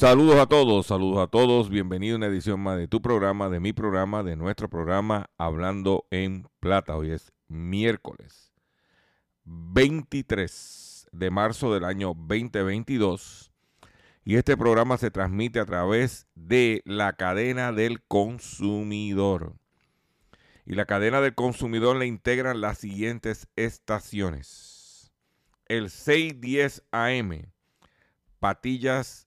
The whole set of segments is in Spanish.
Saludos a todos, saludos a todos. Bienvenido a una edición más de tu programa, de mi programa, de nuestro programa Hablando en Plata. Hoy es miércoles 23 de marzo del año 2022 y este programa se transmite a través de la cadena del consumidor. Y la cadena del consumidor le integran las siguientes estaciones. El 610 AM, Patillas,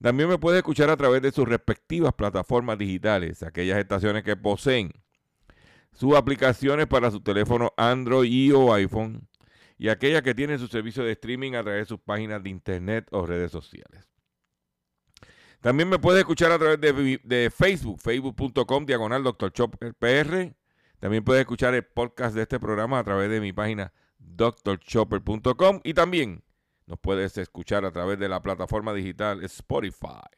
también me puede escuchar a través de sus respectivas plataformas digitales, aquellas estaciones que poseen sus aplicaciones para su teléfono Android y o iPhone y aquellas que tienen su servicio de streaming a través de sus páginas de internet o redes sociales. También me puede escuchar a través de, Facebook, facebook.com, diagonal Dr. Chopper PR. También puede escuchar el podcast de este programa a través de mi página drchopper.com y también nos puedes escuchar a través de la plataforma digital Spotify.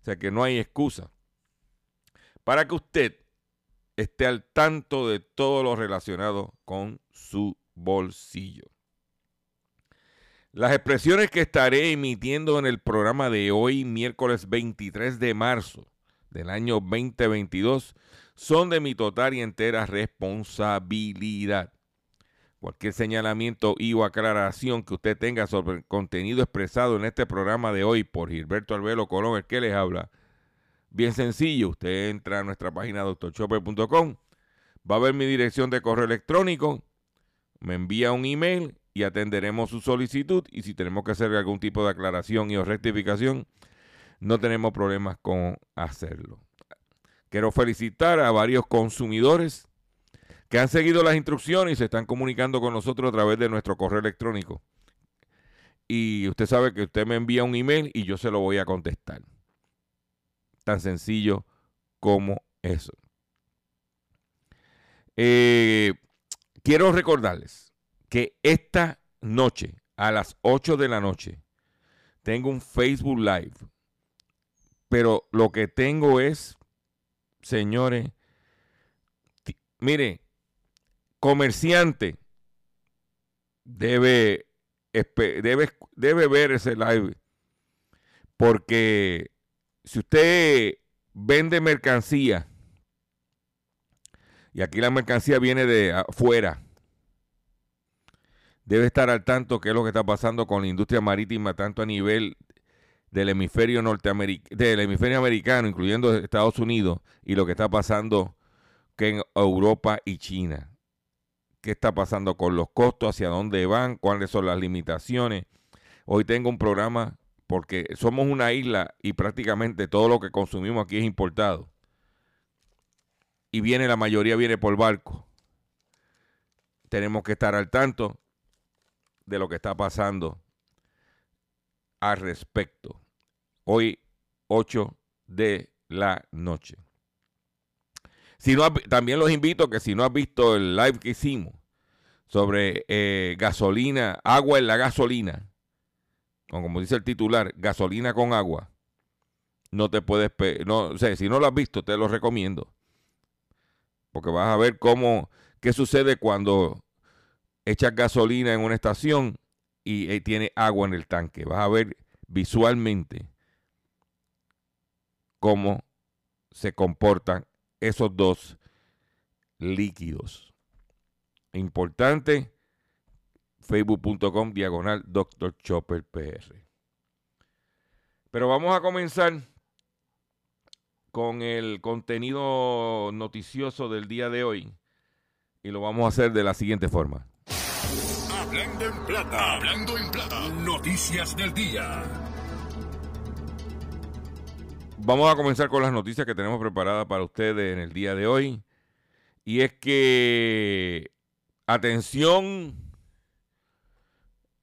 O sea que no hay excusa para que usted esté al tanto de todo lo relacionado con su bolsillo. Las expresiones que estaré emitiendo en el programa de hoy, miércoles 23 de marzo del año 2022, son de mi total y entera responsabilidad. Cualquier señalamiento y o aclaración que usted tenga sobre el contenido expresado en este programa de hoy por Gilberto Albelo Colón, el que les habla, bien sencillo, usted entra a nuestra página doctorchopper.com, va a ver mi dirección de correo electrónico, me envía un email y atenderemos su solicitud y si tenemos que hacer algún tipo de aclaración y o rectificación, no tenemos problemas con hacerlo. Quiero felicitar a varios consumidores que han seguido las instrucciones y se están comunicando con nosotros a través de nuestro correo electrónico. Y usted sabe que usted me envía un email y yo se lo voy a contestar. Tan sencillo como eso. Eh, quiero recordarles que esta noche, a las 8 de la noche, tengo un Facebook Live. Pero lo que tengo es, señores, mire, comerciante debe, debe, debe ver ese live. Porque si usted vende mercancía, y aquí la mercancía viene de afuera, debe estar al tanto qué es lo que está pasando con la industria marítima, tanto a nivel del hemisferio norteamericano, del hemisferio americano, incluyendo Estados Unidos, y lo que está pasando que en Europa y China. ¿Qué está pasando con los costos? ¿Hacia dónde van? ¿Cuáles son las limitaciones? Hoy tengo un programa porque somos una isla y prácticamente todo lo que consumimos aquí es importado. Y viene, la mayoría viene por barco. Tenemos que estar al tanto de lo que está pasando al respecto. Hoy, 8 de la noche. Si no, también los invito que si no has visto el live que hicimos sobre eh, gasolina, agua en la gasolina, como dice el titular, gasolina con agua, no te puedes, no sé, si no lo has visto, te lo recomiendo. Porque vas a ver cómo, qué sucede cuando echas gasolina en una estación y, y tiene agua en el tanque. Vas a ver visualmente cómo se comportan esos dos líquidos. Importante, facebook.com diagonal Dr. Chopper PR. Pero vamos a comenzar con el contenido noticioso del día de hoy y lo vamos a hacer de la siguiente forma. Hablando en plata, hablando en plata, noticias del día. Vamos a comenzar con las noticias que tenemos preparadas para ustedes en el día de hoy. Y es que, atención,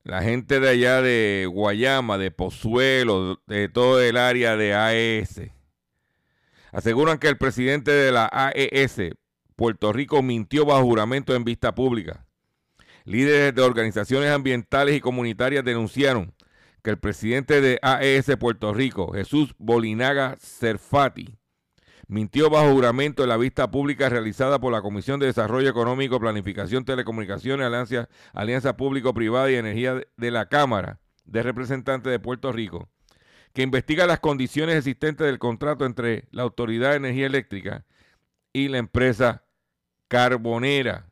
la gente de allá de Guayama, de Pozuelo, de todo el área de AES, aseguran que el presidente de la AES, Puerto Rico, mintió bajo juramento en vista pública. Líderes de organizaciones ambientales y comunitarias denunciaron que el presidente de AES Puerto Rico, Jesús Bolinaga Cerfati, mintió bajo juramento en la vista pública realizada por la Comisión de Desarrollo Económico, Planificación, Telecomunicaciones, Alianza, Alianza Público-Privada y Energía de la Cámara de Representantes de Puerto Rico, que investiga las condiciones existentes del contrato entre la Autoridad de Energía Eléctrica y la empresa carbonera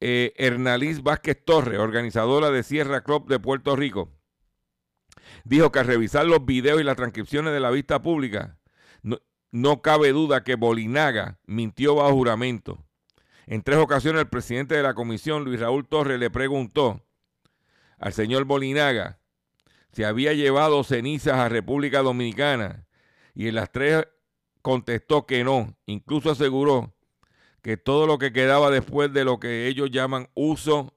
eh, Hernaliz Vázquez Torres, organizadora de Sierra Club de Puerto Rico, dijo que al revisar los videos y las transcripciones de la vista pública, no, cabe duda que Bolinaga mintió bajo juramento. En tres ocasiones el presidente de la comisión, Luis Raúl Torres, le preguntó al señor Bolinaga si había llevado cenizas a República Dominicana y en las tres contestó que no. Incluso aseguró que todo lo que quedaba después de lo que ellos llaman uso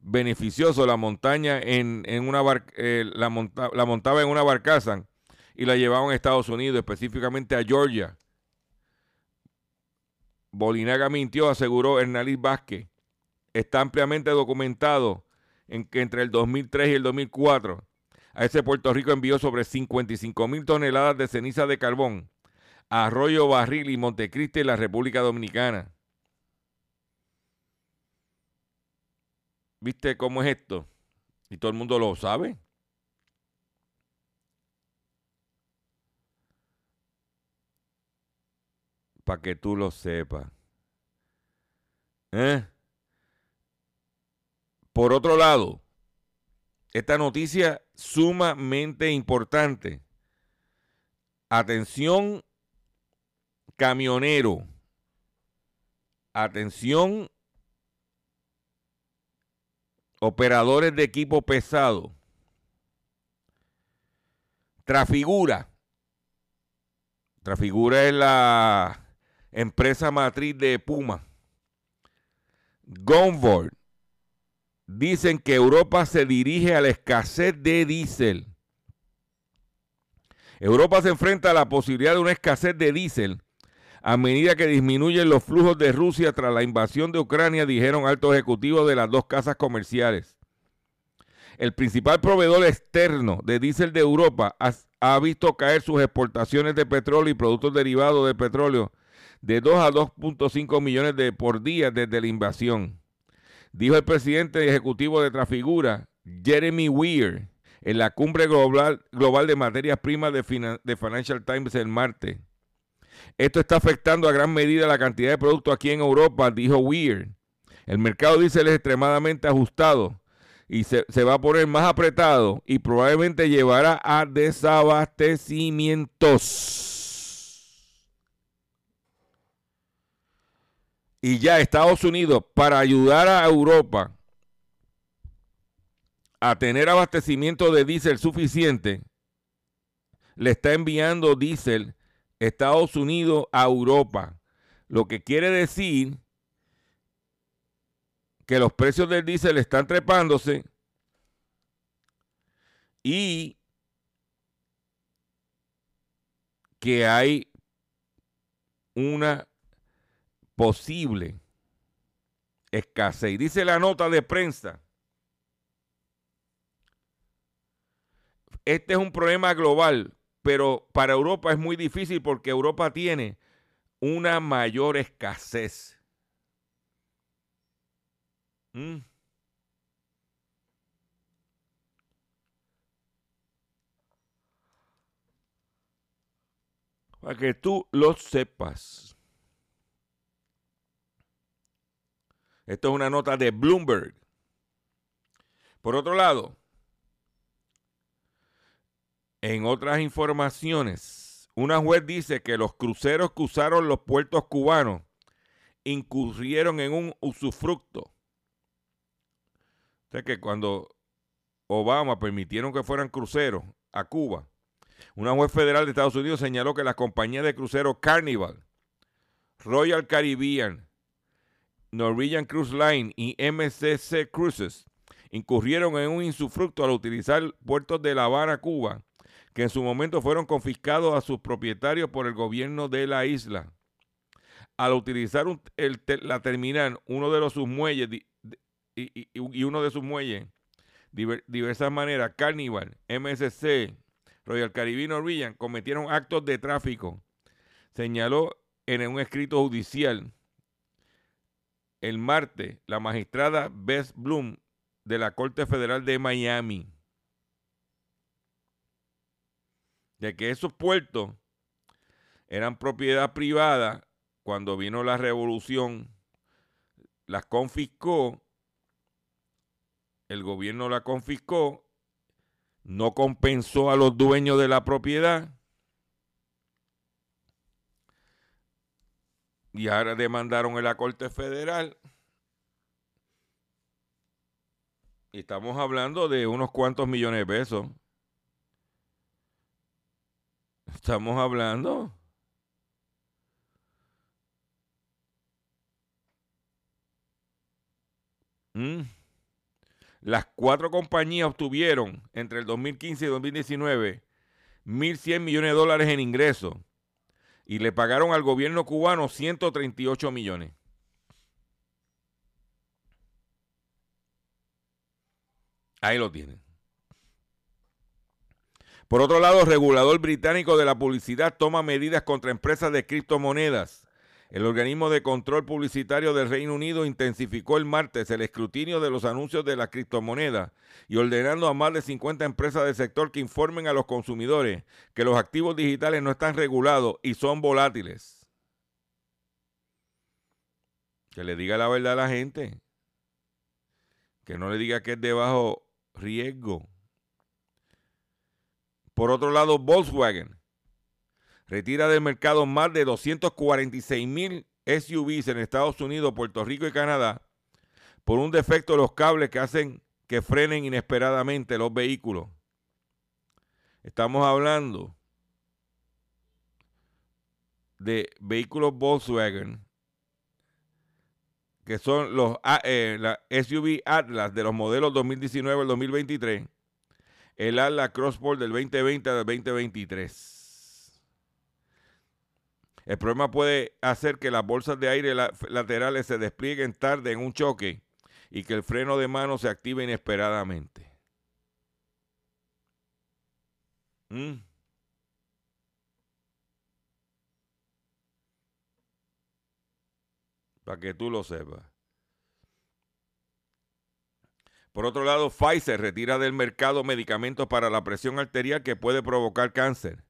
beneficioso, la montaña en, una eh, la, la montaba en una barcaza y la llevaban a Estados Unidos, específicamente a Georgia. Bolinaga mintió, aseguró Hernalí Vázquez. Está ampliamente documentado en que entre el 2003 y el 2004 a ese Puerto Rico envió sobre 55 mil toneladas de ceniza de carbón Arroyo Barril y Montecristi en la República Dominicana. ¿Viste cómo es esto? Y todo el mundo lo sabe. Para que tú lo sepas. ¿Eh? Por otro lado, esta noticia sumamente importante. Atención camionero. Atención, operadores de equipo pesado. Trafigura. Trafigura es la empresa matriz de Puma. Gonvord. Dicen que Europa se dirige a la escasez de diésel. Europa se enfrenta a la posibilidad de una escasez de diésel a medida que disminuyen los flujos de Rusia tras la invasión de Ucrania, dijeron altos ejecutivos de las dos casas comerciales. El principal proveedor externo de diésel de Europa ha, visto caer sus exportaciones de petróleo y productos derivados de petróleo de 2 a 2.5 millones de por día desde la invasión. Dijo el presidente ejecutivo de Trafigura, Jeremy Weir, en la cumbre global, global de materias primas de, de Financial Times el martes. Esto está afectando a gran medida la cantidad de productos aquí en Europa, dijo Weir. El mercado diésel es extremadamente ajustado y se, se, va a poner más apretado y probablemente llevará a desabastecimientos. Y ya Estados Unidos, para ayudar a Europa a tener abastecimiento de diésel suficiente, le está enviando diésel Estados Unidos a Europa. Lo que quiere decir que los precios del diésel están trepándose y que hay una posible escasez. Dice la nota de prensa. Este es un problema global, pero para Europa es muy difícil porque Europa tiene una mayor escasez. Mm. Para que tú lo sepas. Esto es una nota de Bloomberg. Por otro lado, en otras informaciones, una juez dice que los cruceros que usaron los puertos cubanos incurrieron en un usufructo. O sea que cuando Obama permitieron que fueran cruceros a Cuba, una juez federal de Estados Unidos señaló que las compañías de cruceros Carnival, Royal Caribbean, Norwegian Cruise Line y MCC Cruises incurrieron en un insufructo al utilizar puertos de La Habana, Cuba, que en su momento fueron confiscados a sus propietarios por el gobierno de la isla. Al utilizar la terminal, uno de los sus muelles y, uno de sus muelles, diversas maneras, Carnival, MSC, Royal Caribbean Norwegian, cometieron actos de tráfico. Señaló en un escrito judicial el martes la magistrada Bess Bloom de la Corte Federal de Miami. De que esos puertos eran propiedad privada cuando vino la revolución, las confiscó, el gobierno la confiscó, no compensó a los dueños de la propiedad y ahora demandaron en la Corte Federal. Y estamos hablando de unos cuantos millones de pesos. Estamos hablando. Mm. Las cuatro compañías obtuvieron entre el 2015 y 2019 1.100 millones de dólares en ingresos y le pagaron al gobierno cubano 138 millones. Ahí lo tienen. Por otro lado, el regulador británico de la publicidad toma medidas contra empresas de criptomonedas. El organismo de control publicitario del Reino Unido intensificó el martes el escrutinio de los anuncios de las criptomonedas y ordenando a más de 50 empresas del sector que informen a los consumidores que los activos digitales no están regulados y son volátiles. Que le diga la verdad a la gente. Que no le diga que es de bajo riesgo. Por otro lado, Volkswagen retira del mercado más de 246 mil SUVs en Estados Unidos, Puerto Rico y Canadá por un defecto de los cables que hacen que frenen inesperadamente los vehículos. Estamos hablando de vehículos Volkswagen que son los eh, la SUV Atlas de los modelos 2019 al 2023, el Atlas Crossport del 2020 al 2023. El problema puede hacer que las bolsas de aire laterales se desplieguen tarde en un choque y que el freno de mano se active inesperadamente. ¿Mm? Para que tú lo sepas. Por otro lado, Pfizer retira del mercado medicamentos para la presión arterial que puede provocar cáncer.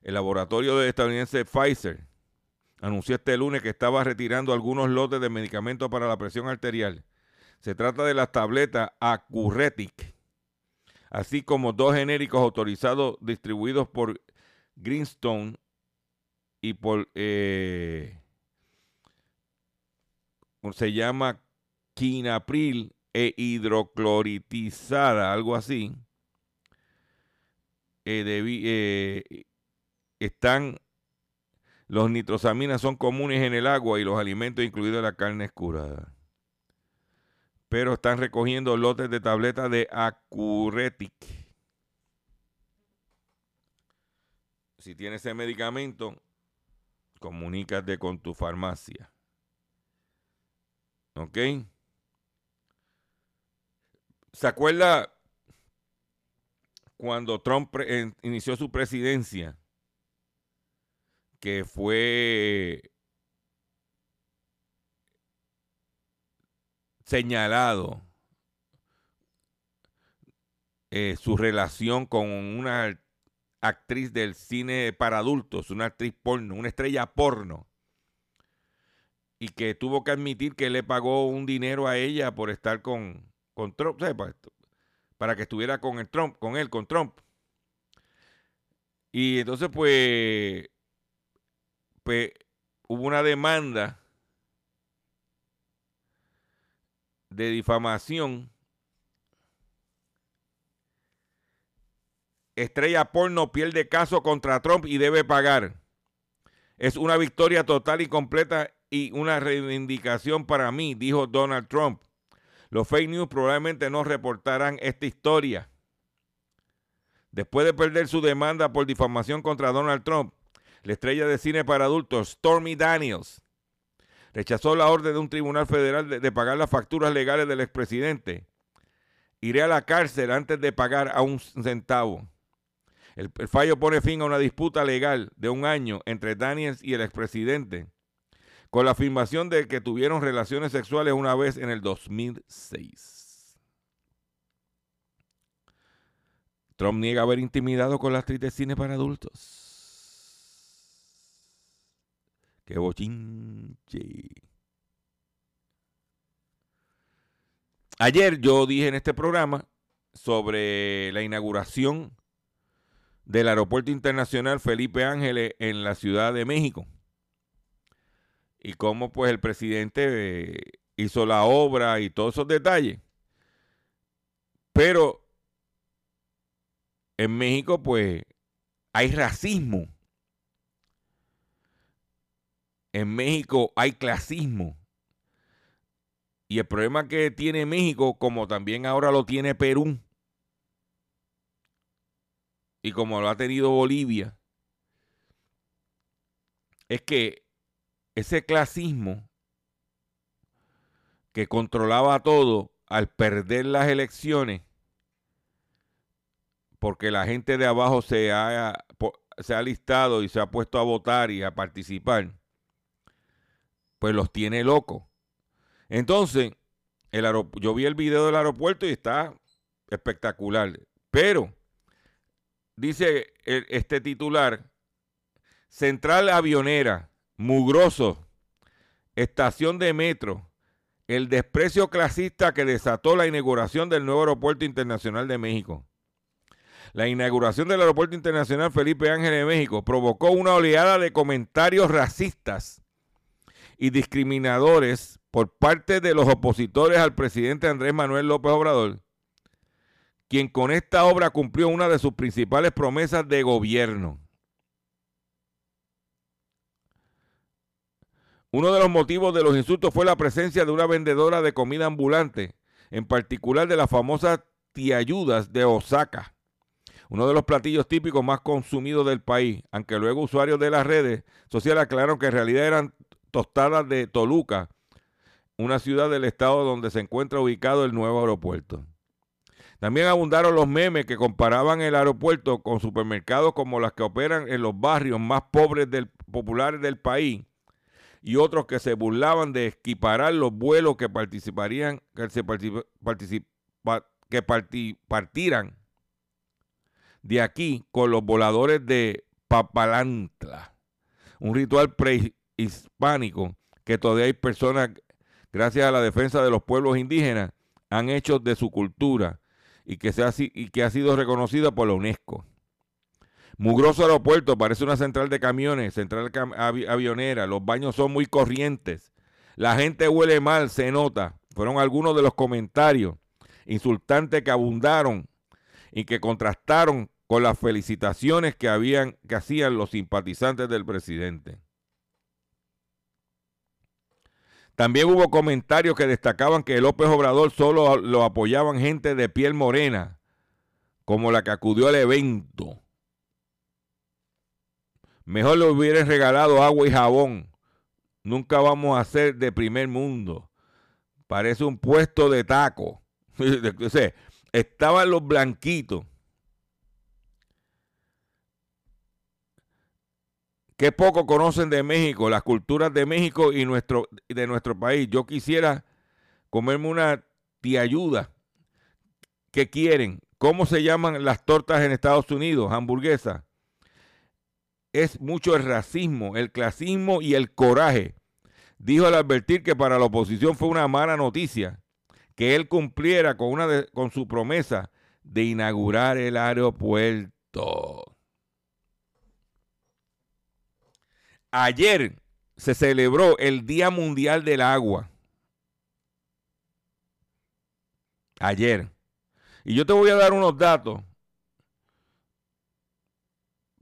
El laboratorio de estadounidense Pfizer anunció este lunes que estaba retirando algunos lotes de medicamentos para la presión arterial. Se trata de las tabletas Acuretic, así como dos genéricos autorizados distribuidos por Greenstone y por eh, se llama quinapril e hidrocloritizada, algo así. Eh, eh, están los nitrosaminas son comunes en el agua y los alimentos, incluida la carne escurada. Pero están recogiendo lotes de tabletas de Acuretic. Si tienes ese medicamento, comunícate con tu farmacia. ¿Ok? ¿Se acuerda cuando Trump inició su presidencia? Que fue señalado eh, su relación con una actriz del cine para adultos, una actriz porno, una estrella porno, y que tuvo que admitir que le pagó un dinero a ella por estar con, con para, que estuviera con el Trump, con él, con Trump. Y entonces, pues, pues hubo una demanda de difamación. Estrella porno pierde caso contra Trump y debe pagar. Es una victoria total y completa y una reivindicación para mí, dijo Donald Trump. Los fake news probablemente no reportarán esta historia. Después de perder su demanda por difamación contra Donald Trump, la estrella de cine para adultos Stormy Daniels rechazó la orden de un tribunal federal de, pagar las facturas legales del expresidente. Iré a la cárcel antes de pagar a un centavo. El, el, fallo pone fin a una disputa legal de un año entre Daniels y el expresidente con la afirmación de que tuvieron relaciones sexuales una vez en el 2006. Trump niega haber intimidado con la actriz de cine para adultos. Qué bochinche. Ayer yo dije en este programa sobre la inauguración del Aeropuerto Internacional Felipe Ángeles en la Ciudad de México y cómo pues el presidente eh, hizo la obra y todos esos detalles. Pero en México pues hay racismo. En México hay clasismo. Y el problema que tiene México, como también ahora lo tiene Perú, y como lo ha tenido Bolivia, es que ese clasismo que controlaba todo al perder las elecciones, porque la gente de abajo se ha, se ha listado y se ha puesto a votar y a participar, pues los tiene locos. Entonces, el yo vi el video del aeropuerto y está espectacular. Pero, dice este titular, Central Avionera mugroso, estación de metro, el desprecio clasista que desató la inauguración del nuevo aeropuerto internacional de México. La inauguración del aeropuerto internacional Felipe Ángel de México provocó una oleada de comentarios racistas y discriminadores por parte de los opositores al presidente Andrés Manuel López Obrador, quien con esta obra cumplió una de sus principales promesas de gobierno Uno de los motivos de los insultos fue la presencia de una vendedora de comida ambulante, en particular de las famosas tiayudas de Osaka, uno de los platillos típicos más consumidos del país, aunque luego usuarios de las redes sociales aclararon que en realidad eran tostadas de Toluca, una ciudad del estado donde se encuentra ubicado el nuevo aeropuerto. También abundaron los memes que comparaban el aeropuerto con supermercados como las que operan en los barrios más pobres del, populares del país y otros que se burlaban de equiparar los vuelos que participarían, que, se que partieran de aquí con los voladores de Papalantla, un ritual prehispánico que todavía hay personas, gracias a la defensa de los pueblos indígenas, han hecho de su cultura y que, se y que ha sido reconocida por la UNESCO. Mugroso aeropuerto, parece una central de camiones, central avionera, los baños son muy corrientes. La gente huele mal, se nota. Fueron algunos de los comentarios insultantes que abundaron y que contrastaron con las felicitaciones que, habían, que hacían los simpatizantes del presidente. También hubo comentarios que destacaban que López Obrador solo lo apoyaban gente de piel morena, como la que acudió al evento. Mejor le hubieran regalado agua y jabón. Nunca vamos a ser de primer mundo. Parece un puesto de taco. estaban los blanquitos Qué poco conocen de México, las culturas de México y nuestro, de nuestro país. Yo quisiera comerme una tiayuda. ¿Qué quieren? ¿Cómo se llaman las tortas en Estados Unidos? Hamburguesa. Es mucho el racismo, el clasismo y el coraje. Dijo al advertir que para la oposición fue una mala noticia que él cumpliera con, una con su promesa de inaugurar el aeropuerto. Ayer se celebró el Día Mundial del Agua. Ayer. Y yo te voy a dar unos datos.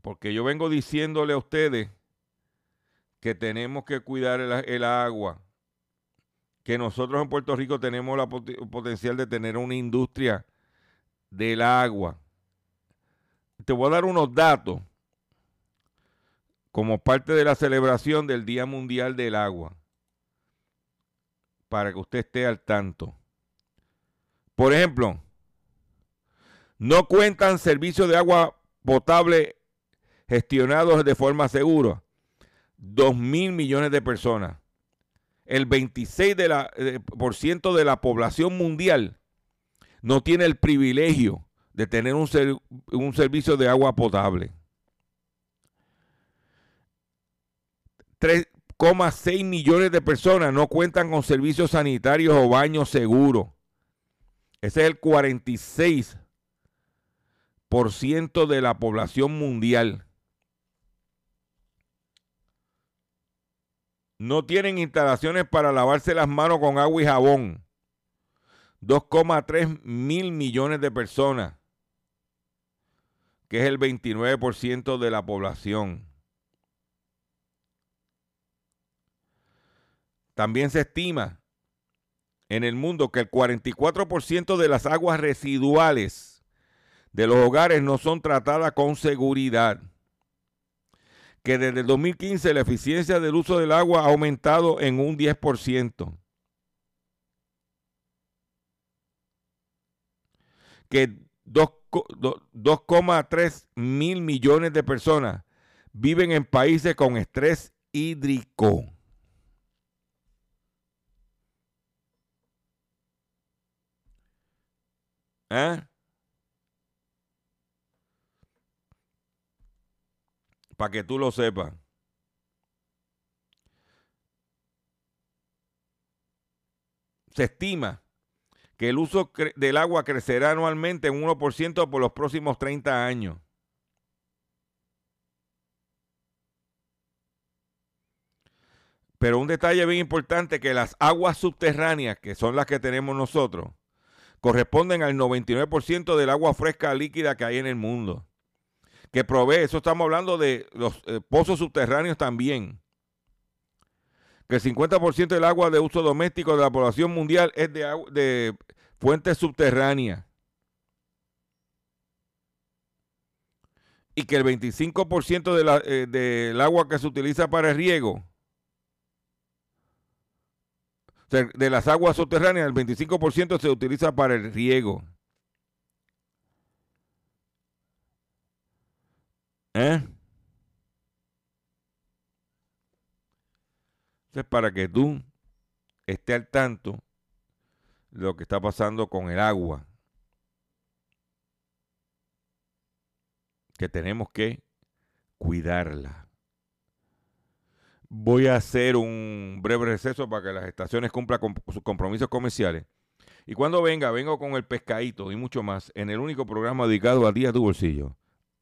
Porque yo vengo diciéndole a ustedes que tenemos que cuidar el, agua. Que nosotros en Puerto Rico tenemos el potencial de tener una industria del agua. Te voy a dar unos datos como parte de la celebración del Día Mundial del Agua, para que usted esté al tanto. Por ejemplo, no cuentan servicios de agua potable gestionados de forma segura. Dos mil millones de personas. El 26% de la, eh, por ciento de la población mundial no tiene el privilegio de tener un, un servicio de agua potable. 3,6 millones de personas no cuentan con servicios sanitarios o baños seguros. Ese es el 46% de la población mundial. No tienen instalaciones para lavarse las manos con agua y jabón. 2,3 mil millones de personas, que es el 29% de la población. También se estima en el mundo que el 44% de las aguas residuales de los hogares no son tratadas con seguridad. Que desde el 2015 la eficiencia del uso del agua ha aumentado en un 10%. Que 2,3 mil millones de personas viven en países con estrés hídrico. ¿Eh? Para que tú lo sepas. Se estima que el uso del agua crecerá anualmente en 1% por los próximos 30 años. Pero un detalle bien importante que las aguas subterráneas, que son las que tenemos nosotros, corresponden al 99% del agua fresca líquida que hay en el mundo. Que provee, eso estamos hablando de los eh, pozos subterráneos también. Que el 50% del agua de uso doméstico de la población mundial es de, de fuentes subterráneas. Y que el 25% de la, eh, del agua que se utiliza para el riego de las aguas subterráneas, el 25% se utiliza para el riego. ¿Eh? Para que tú estés al tanto de lo que está pasando con el agua, que tenemos que cuidarla. Voy a hacer un breve receso para que las estaciones cumplan sus compromisos comerciales. Y cuando venga, vengo con el pescadito y mucho más en el único programa dedicado a día de tu bolsillo,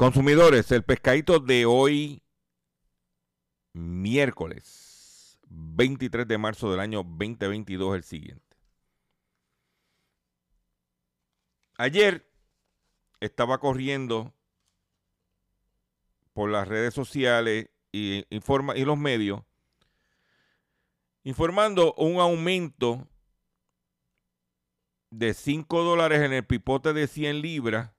Consumidores, el pescadito de hoy, miércoles 23 de marzo del año 2022, es el siguiente. Ayer estaba corriendo por las redes sociales y los medios informando un aumento de 5 dólares en el pipote de 100 libras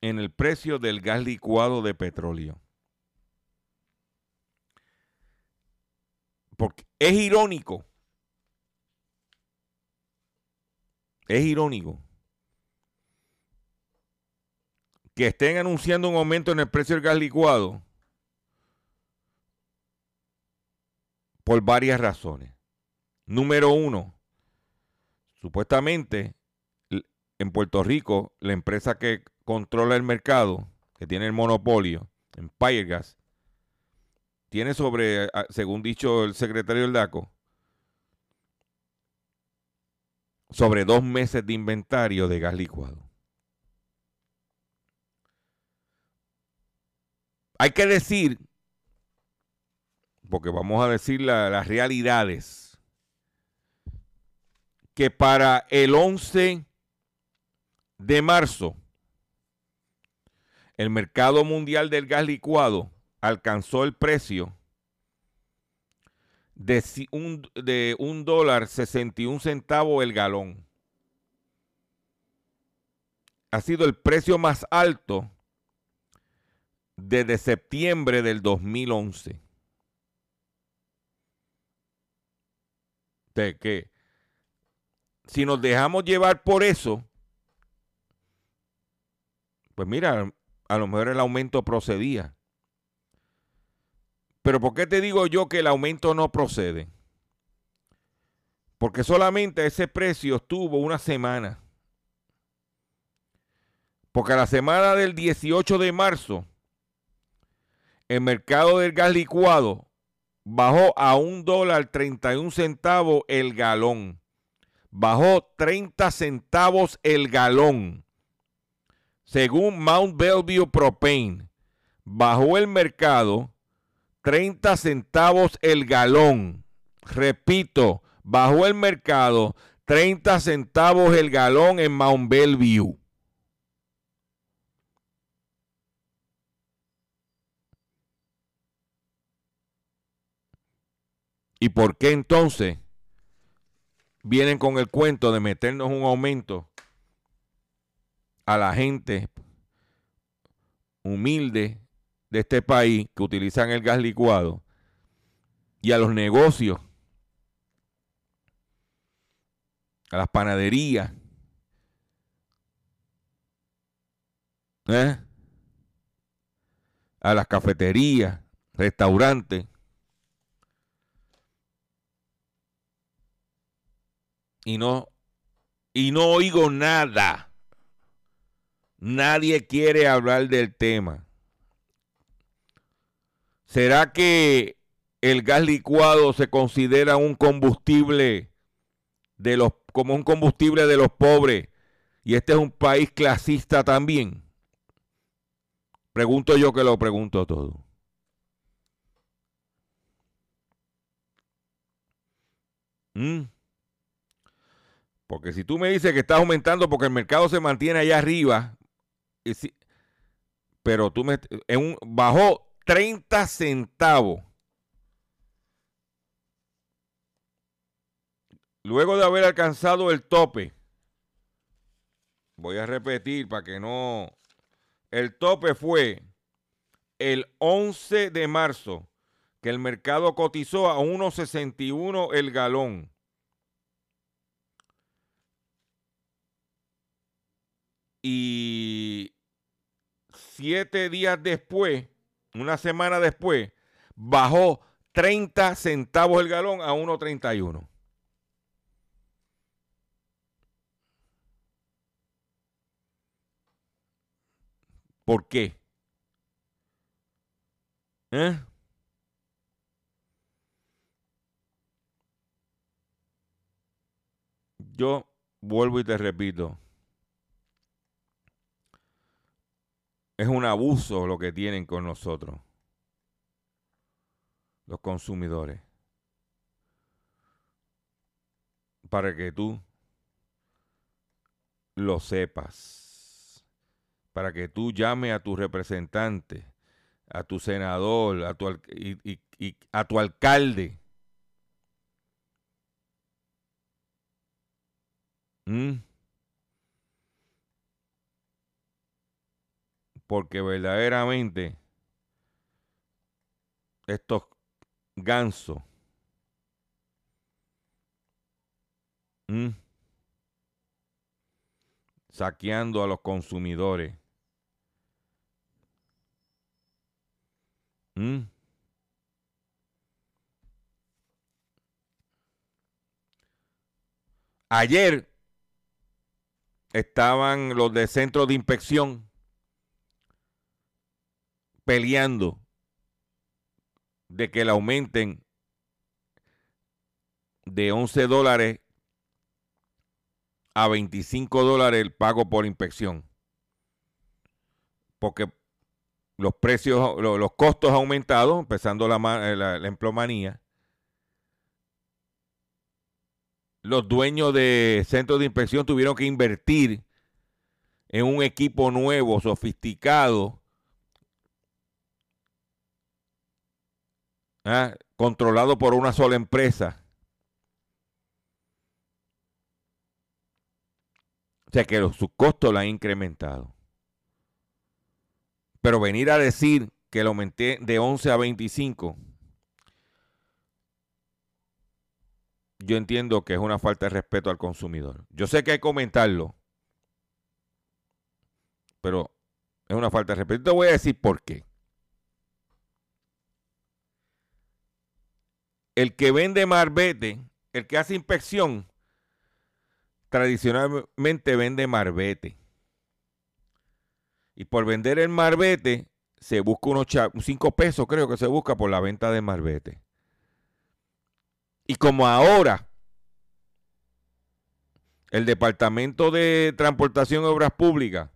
en el precio del gas licuado de petróleo. Porque es irónico. Es irónico que estén anunciando un aumento en el precio del gas licuado por varias razones. Número uno, supuestamente en Puerto Rico, la empresa que controla el mercado, que tiene el monopolio, Empire Gas, tiene sobre, según dicho el secretario del DACO, sobre dos meses de inventario de gas licuado. Hay que decir, porque vamos a decir las realidades, que para el 11 de marzo, el mercado mundial del gas licuado alcanzó el precio de un, de un dólar 61 centavos el galón. Ha sido el precio más alto desde septiembre del 2011. De que si nos dejamos llevar por eso, pues mira, a lo mejor el aumento procedía. Pero ¿por qué te digo yo que el aumento no procede? Porque solamente ese precio estuvo una semana. Porque a la semana del 18 de marzo, el mercado del gas licuado bajó a un dólar 31 centavos el galón. Bajó 30 centavos el galón según Mount Bellevue Propane, bajó el mercado 30 centavos el galón. Repito, bajó el mercado 30 centavos el galón en Mount Bellevue. ¿Y por qué entonces vienen con el cuento de meternos un aumento a la gente humilde de este país que utilizan el gas licuado y a los negocios, a las panaderías, ¿eh? a las cafeterías, restaurantes. Y no, y no oigo nada Nadie quiere hablar del tema. ¿Será que el gas licuado se considera un combustible de los como un combustible de los pobres y este es un país clasista también? Pregunto yo que lo pregunto todo. ¿Mm? Porque si tú me dices que está aumentando porque el mercado se mantiene allá arriba, pero tú me. Un, bajó 30 centavos. Luego de haber alcanzado el tope. Voy a repetir para que no. El tope fue el 11 de marzo, que el mercado cotizó a 1.61 el galón. Y siete días después, una semana después, bajó 30 centavos el galón a 1.31. ¿Por qué? ¿Eh? Yo vuelvo y te repito, Es un abuso lo que tienen con nosotros, los consumidores. Para que tú lo sepas. Para que tú llames a tu representante, a tu senador, a tu, y, y- y a tu alcalde. ¿Mm? Porque verdaderamente estos gansos ¿Mm? saqueando a los consumidores. ¿Mm? Ayer estaban los de centro de inspección peleando de que le aumenten de 11 dólares a 25 dólares el pago por inspección. Porque los precios, lo- los costos aumentados, empezando la, ma- la, la empleomanía. Los dueños de centros de inspección tuvieron que invertir en un equipo nuevo, sofisticado, ah, controlado por una sola empresa. O sea que los- sus costos la han incrementado. Pero venir a decir que lo aumenté de 11 a 25, yo entiendo que es una falta de respeto al consumidor. Yo sé que hay que comentarlo, pero es una falta de respeto. Te voy a decir por qué. El que vende marbete, el que hace inspección, tradicionalmente vende marbete. Y por vender el marbete, se busca unos 5 pesos, creo que se busca por la venta de marbete. Y como ahora el Departamento de Transportación y Obras Públicas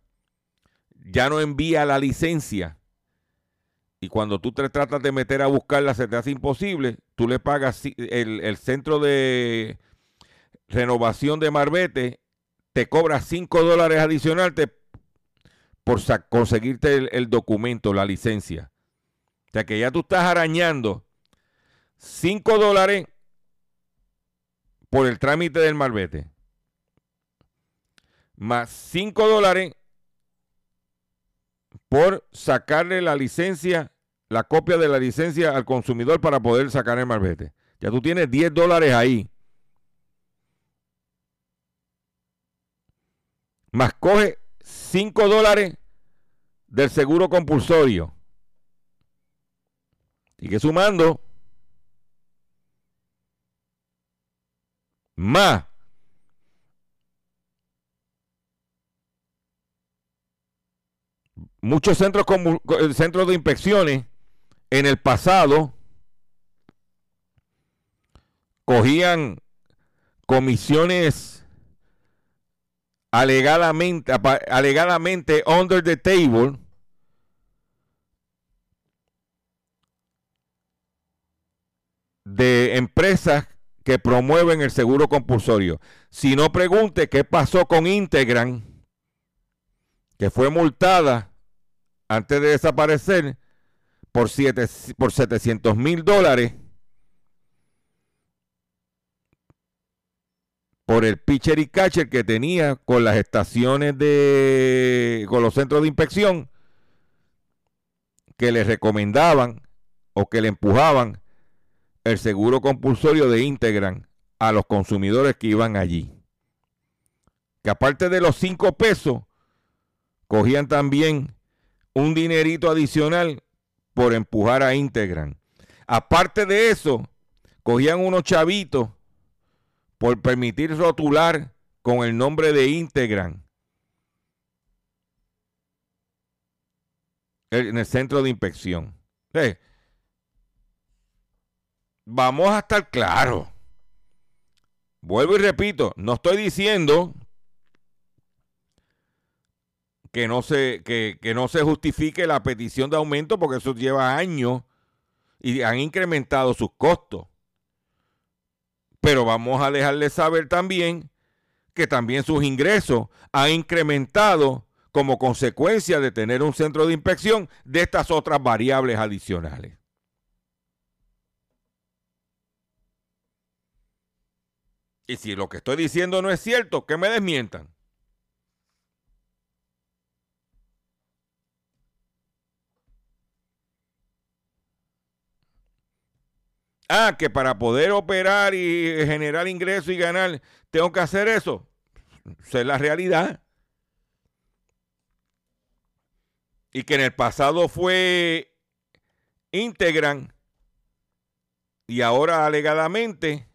ya no envía la licencia y cuando tú te tratas de meter a buscarla se te hace imposible, tú le pagas el, centro de renovación de marbete, te cobra 5 dólares adicional por conseguirte el, el documento, la licencia. O sea que ya tú estás arañando 5 dólares por el trámite del marbete. Más 5 dólares por sacarle la licencia, la copia de la licencia al consumidor para poder sacar el marbete. Ya tú tienes 10 dólares ahí. Más coge 5 dólares del seguro compulsorio. Sigue sumando. Más. Muchos centros, centros de inspecciones en el pasado cogían comisiones alegadamente, alegadamente under the table de empresas que promueven el seguro compulsorio. Si no pregunte qué pasó con Integran, que fue multada antes de desaparecer por, siete, por 700 mil dólares por el pitcher y catcher que tenía con las estaciones de, con los centros de inspección que le recomendaban o que le empujaban el seguro compulsorio de Integran a los consumidores que iban allí. Que aparte de los 5 pesos, cogían también un dinerito adicional por empujar a Integran. Aparte de eso, cogían unos chavitos por permitir rotular con el nombre de Integran. en el centro de inspección. Eh, vamos a estar claros. Vuelvo y repito, no estoy diciendo que no se, que, que no se justifique la petición de aumento porque eso lleva años y han incrementado sus costos. Pero vamos a dejarles saber también que también sus ingresos han incrementado como consecuencia de tener un centro de inspección de estas otras variables adicionales. Y si lo que estoy diciendo no es cierto, que me desmientan. Ah, que para poder operar y generar ingresos y ganar, tengo que hacer eso. Esa es la realidad. Y que en el pasado fue Integran y ahora alegadamente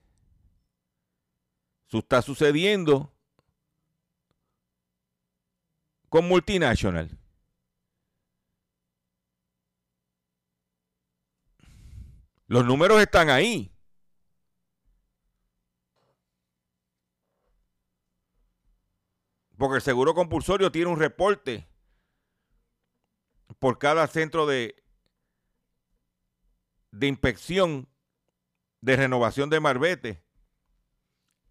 eso está sucediendo con multinacional. Los números están ahí. Porque el seguro compulsorio tiene un reporte por cada centro de, de inspección de renovación de marbete.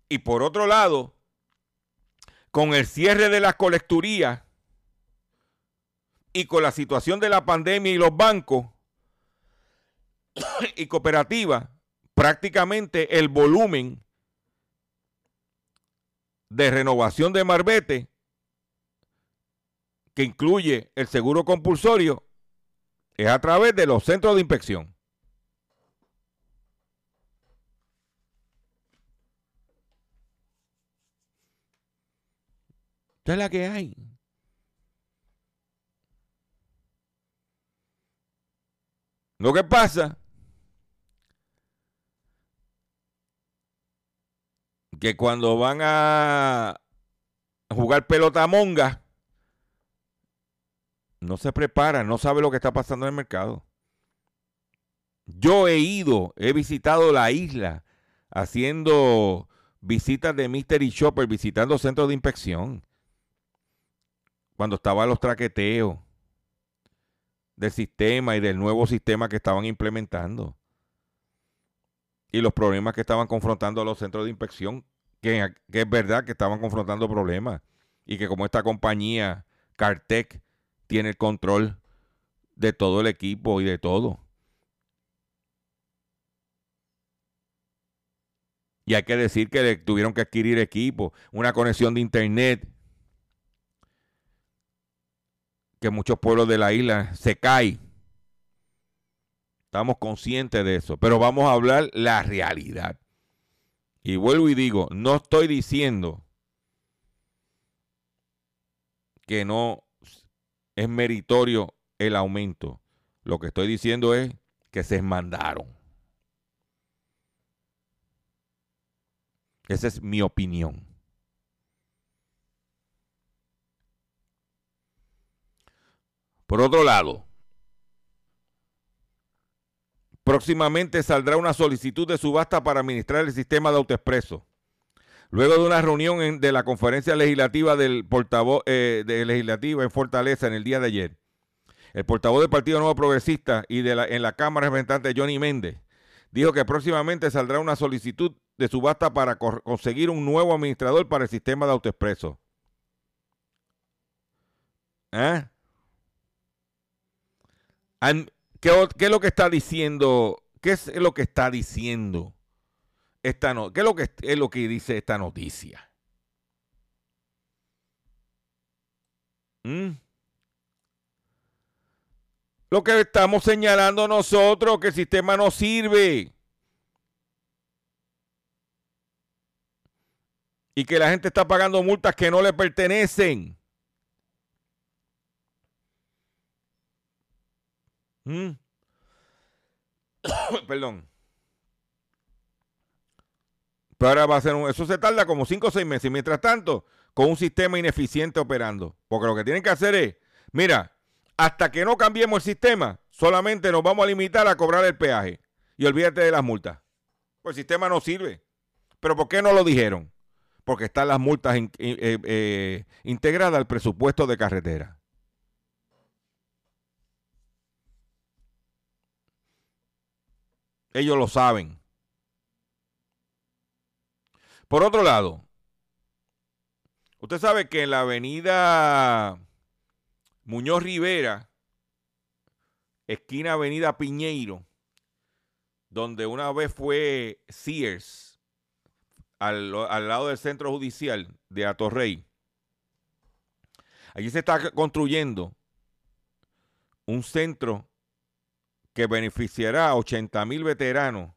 Y por otro lado, con el cierre de las colecturías y con la situación de la pandemia y los bancos y cooperativas, prácticamente el volumen de renovación de marbete que incluye el seguro compulsorio es a través de los centros de inspección. Esta es la que hay. Lo que pasa que cuando van a jugar pelota monga, no se preparan, no sabe lo que está pasando en el mercado. Yo he ido, he visitado la isla haciendo visitas de Mystery Shopper, visitando centros de inspección cuando estaban los traqueteos del sistema y del nuevo sistema que estaban implementando. Y los problemas que estaban confrontando los centros de inspección, que, es verdad que estaban confrontando problemas. Y que como esta compañía, Cartec, tiene el control de todo el equipo y de todo. Y hay que decir que tuvieron que adquirir equipo, una conexión de internet que muchos pueblos de la isla se caen. Estamos conscientes de eso, pero vamos a hablar la realidad. Y vuelvo y digo, no estoy diciendo que no es meritorio el aumento. Lo que estoy diciendo es que se mandaron. Esa es mi opinión. Por otro lado, próximamente saldrá una solicitud de subasta para administrar el sistema de autoexpreso. Luego de una reunión de la conferencia legislativa del portavoz eh, de legislativa en Fortaleza en el día de ayer, el portavoz del Partido Nuevo Progresista y de la, en la Cámara representante Johnny Méndez dijo que próximamente saldrá una solicitud de subasta para conseguir un nuevo administrador para el sistema de autoexpreso. ¿Eh? ¿Qué, es lo que está diciendo? ¿Qué es lo que está diciendo esta no, ¿Qué es lo que es lo que dice esta noticia? ¿Mm? Lo que estamos señalando nosotros, que el sistema no sirve. Y que la gente está pagando multas que no le pertenecen. Mm. Perdón. Pero ahora va a ser un, eso se tarda como 5 o 6 meses. Mientras tanto, con un sistema ineficiente operando. Porque lo que tienen que hacer es, mira, hasta que no cambiemos el sistema, solamente nos vamos a limitar a cobrar el peaje. Y olvídate de las multas. Pues el sistema no sirve. Pero ¿por qué no lo dijeron? Porque están las multas in- eh, eh, integradas al presupuesto de carretera. Ellos lo saben. Por otro lado, usted sabe que en la avenida Muñoz Rivera, esquina Avenida Piñeiro, donde una vez fue Sears, al, al lado del centro judicial de Atorrey. Allí se está construyendo un centro que beneficiará a 80 mil veteranos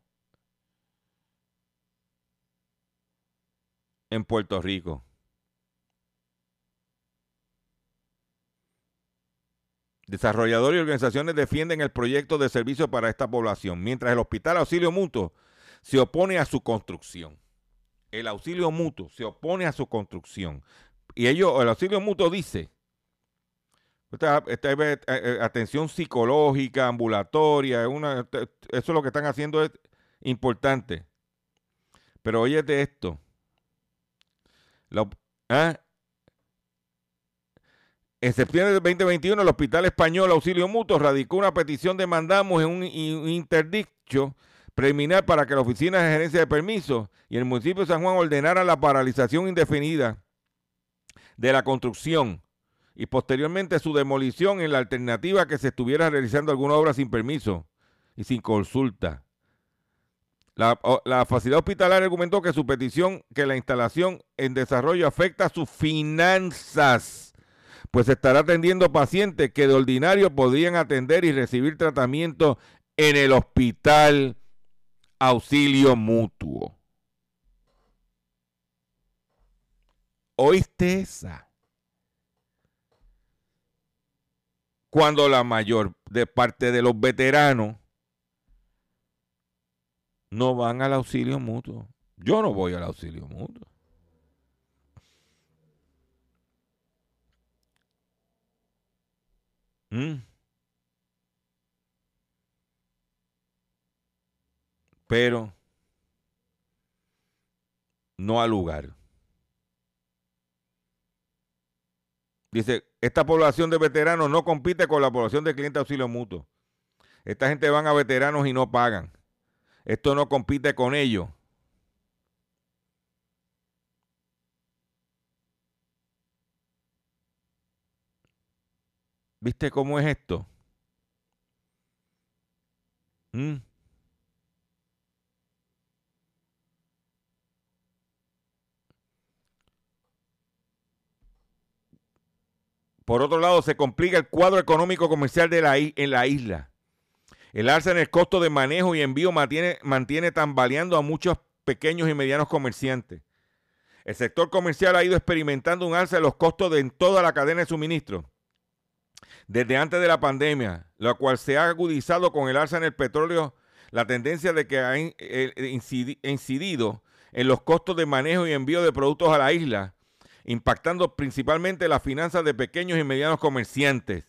en Puerto Rico. Desarrolladores y organizaciones defienden el proyecto de servicio para esta población, mientras el Hospital Auxilio Mutuo se opone a su construcción. El Auxilio Mutuo se opone a su construcción. Y ellos, el Auxilio Mutuo dice, esta, esta, eh, eh, atención psicológica, ambulatoria, una, eso es lo que están haciendo es importante. Pero oye de esto. La, ¿ah? En septiembre del 2021, el Hospital Español Auxilio Mutuo radicó una petición de mandamos en un, un interdicto preliminar para que la Oficina de Gerencia de Permisos y el municipio de San Juan ordenaran la paralización indefinida de la construcción y posteriormente su demolición en la alternativa que se estuviera realizando alguna obra sin permiso y sin consulta. La, la, facilidad hospitalaria argumentó que su petición, que la instalación en desarrollo afecta a sus finanzas, pues estará atendiendo pacientes que de ordinario podrían atender y recibir tratamiento en el hospital auxilio mutuo. ¿Oíste esa? Cuando la mayor de parte de los veteranos no van al auxilio mutuo. Yo no voy al auxilio mutuo. ¿Mm? Pero no al lugar. Dice, esta población de veteranos no compite con la población de clientes de auxilio mutuo. Esta gente van a veteranos y no pagan. Esto no compite con ellos. ¿Viste cómo es esto? ¿Mm? Por otro lado, se complica el cuadro económico comercial de la, en la isla. El alza en el costo de manejo y envío mantiene, tambaleando a muchos pequeños y medianos comerciantes. El sector comercial ha ido experimentando un alza de los costos en toda la cadena de suministro desde antes de la pandemia, lo cual se ha agudizado con el alza en el petróleo, la tendencia de que ha incidido en los costos de manejo y envío de productos a la isla, impactando principalmente las finanzas de pequeños y medianos comerciantes,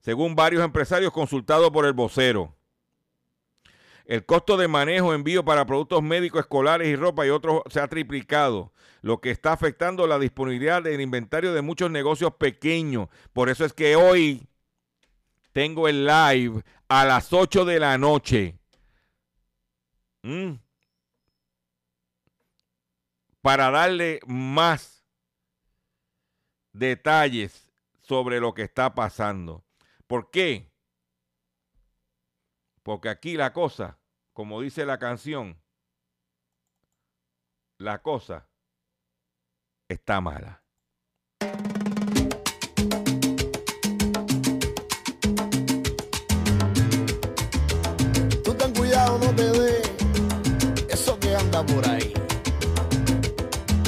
según varios empresarios consultados por el vocero. El costo de manejo, envío para productos médicos, escolares y ropa y otros se ha triplicado, lo que está afectando la disponibilidad del inventario de muchos negocios pequeños. Por eso es que hoy tengo el live a las 8 de la noche. ¿Mm? Para darle más detalles sobre lo que está pasando. ¿Por qué? Porque aquí la cosa, como dice la canción, la cosa está mala. Tú ten cuidado, no te dé eso que anda por ahí.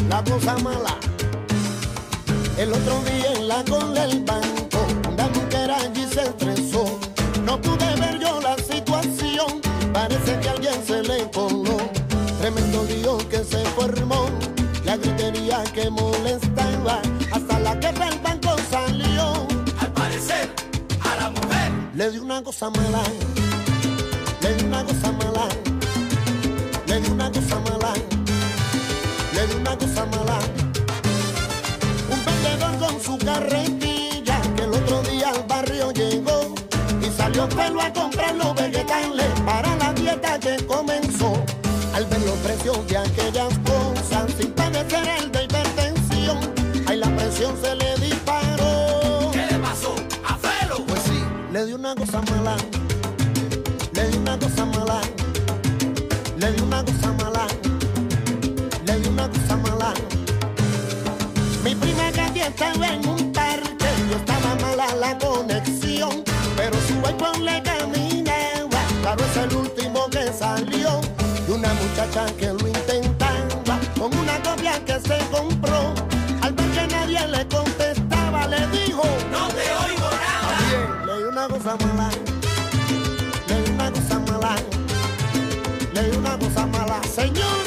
La cosa mala. El otro día en la con del banco, una mujer allí se estresó. No pude ver yo la situación, parece que alguien se le coló. Tremendo lío que se formó, la gritería que molestaba, hasta la guerra del banco salió. Al parecer, a la mujer le dio una cosa mala, le dio una cosa mala, le dio una cosa mala, le dio una cosa mala con su carretilla, que el otro día al barrio llegó y salió pelo a comprar los vegetales para la dieta que comenzó. Al ver los precios de aquellas cosas, sin padecer el de hipertensión, ahí la presión se le disparó. ¿Qué le pasó? ¡A! Pues sí, le dio una cosa mala. estaba en un parque y estaba mala la conexión, pero su iPhone le caminaba, claro es el último que salió, y una muchacha que lo intentaba, con una copia que se compró, al ver que nadie le contestaba, le dijo, no te oigo nada. Bien, leí una cosa mala, leí una cosa mala, leí una cosa mala, señor.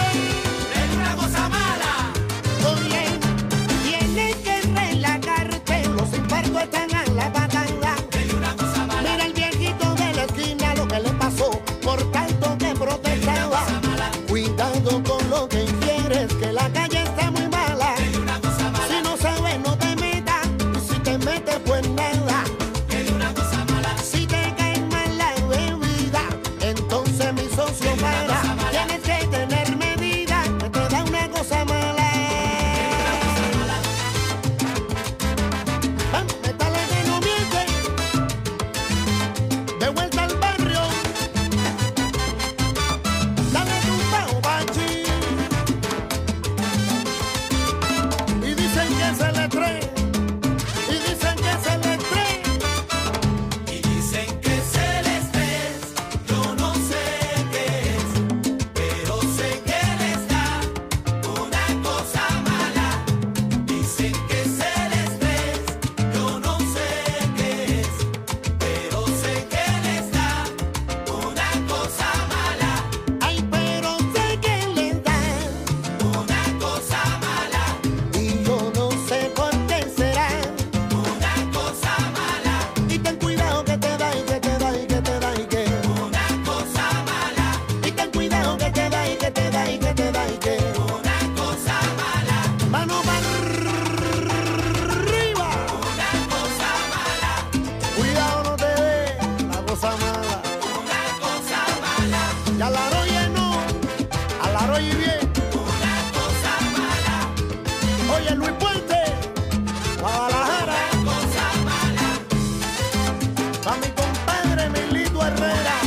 a mi compadre Milito Herrera.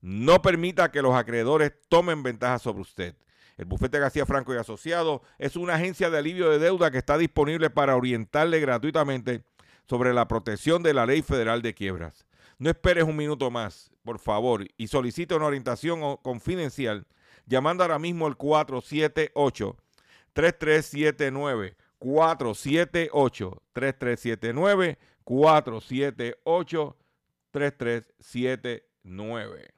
No permita que los acreedores tomen ventaja sobre usted. El bufete García Franco y Asociado es una agencia de alivio de deuda que está disponible para orientarle gratuitamente sobre la protección de la ley federal de quiebras. No esperes un minuto más, por favor, y solicite una orientación confidencial llamando ahora mismo al 478 3379 478 3379 478 3379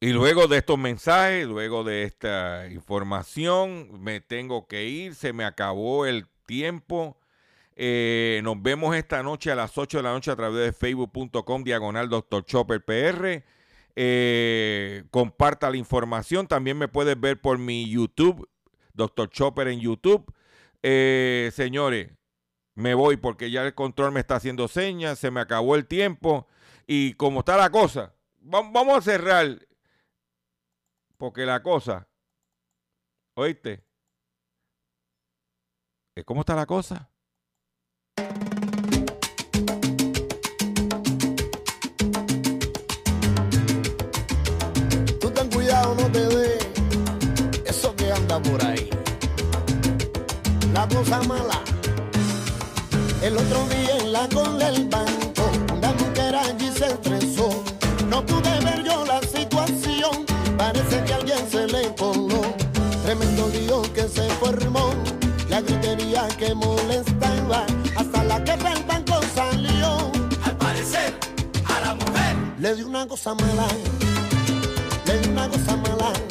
Y luego de estos mensajes, luego de esta información, me tengo que ir, se me acabó el tiempo. Eh, nos vemos esta noche a las 8 de la noche a través de facebook.com diagonal Dr. Chopper PR. Eh, comparta la información. También me puedes ver por mi YouTube, Dr. Chopper en YouTube. Eh, señores, me voy porque ya el control me está haciendo señas, se me acabó el tiempo. Y como está la cosa, vamos a cerrar porque la cosa, oíste, ¿cómo está la cosa? Tú ten cuidado, no te dé eso que anda por ahí. La cosa mala. El otro día en la cola del banco, una mujer allí se estresó. se le coló. Tremendo lío que se formó, la gritería que molestaba, hasta la que el banco salió. Al parecer, a la mujer le dio una cosa mala, le dio una cosa mala.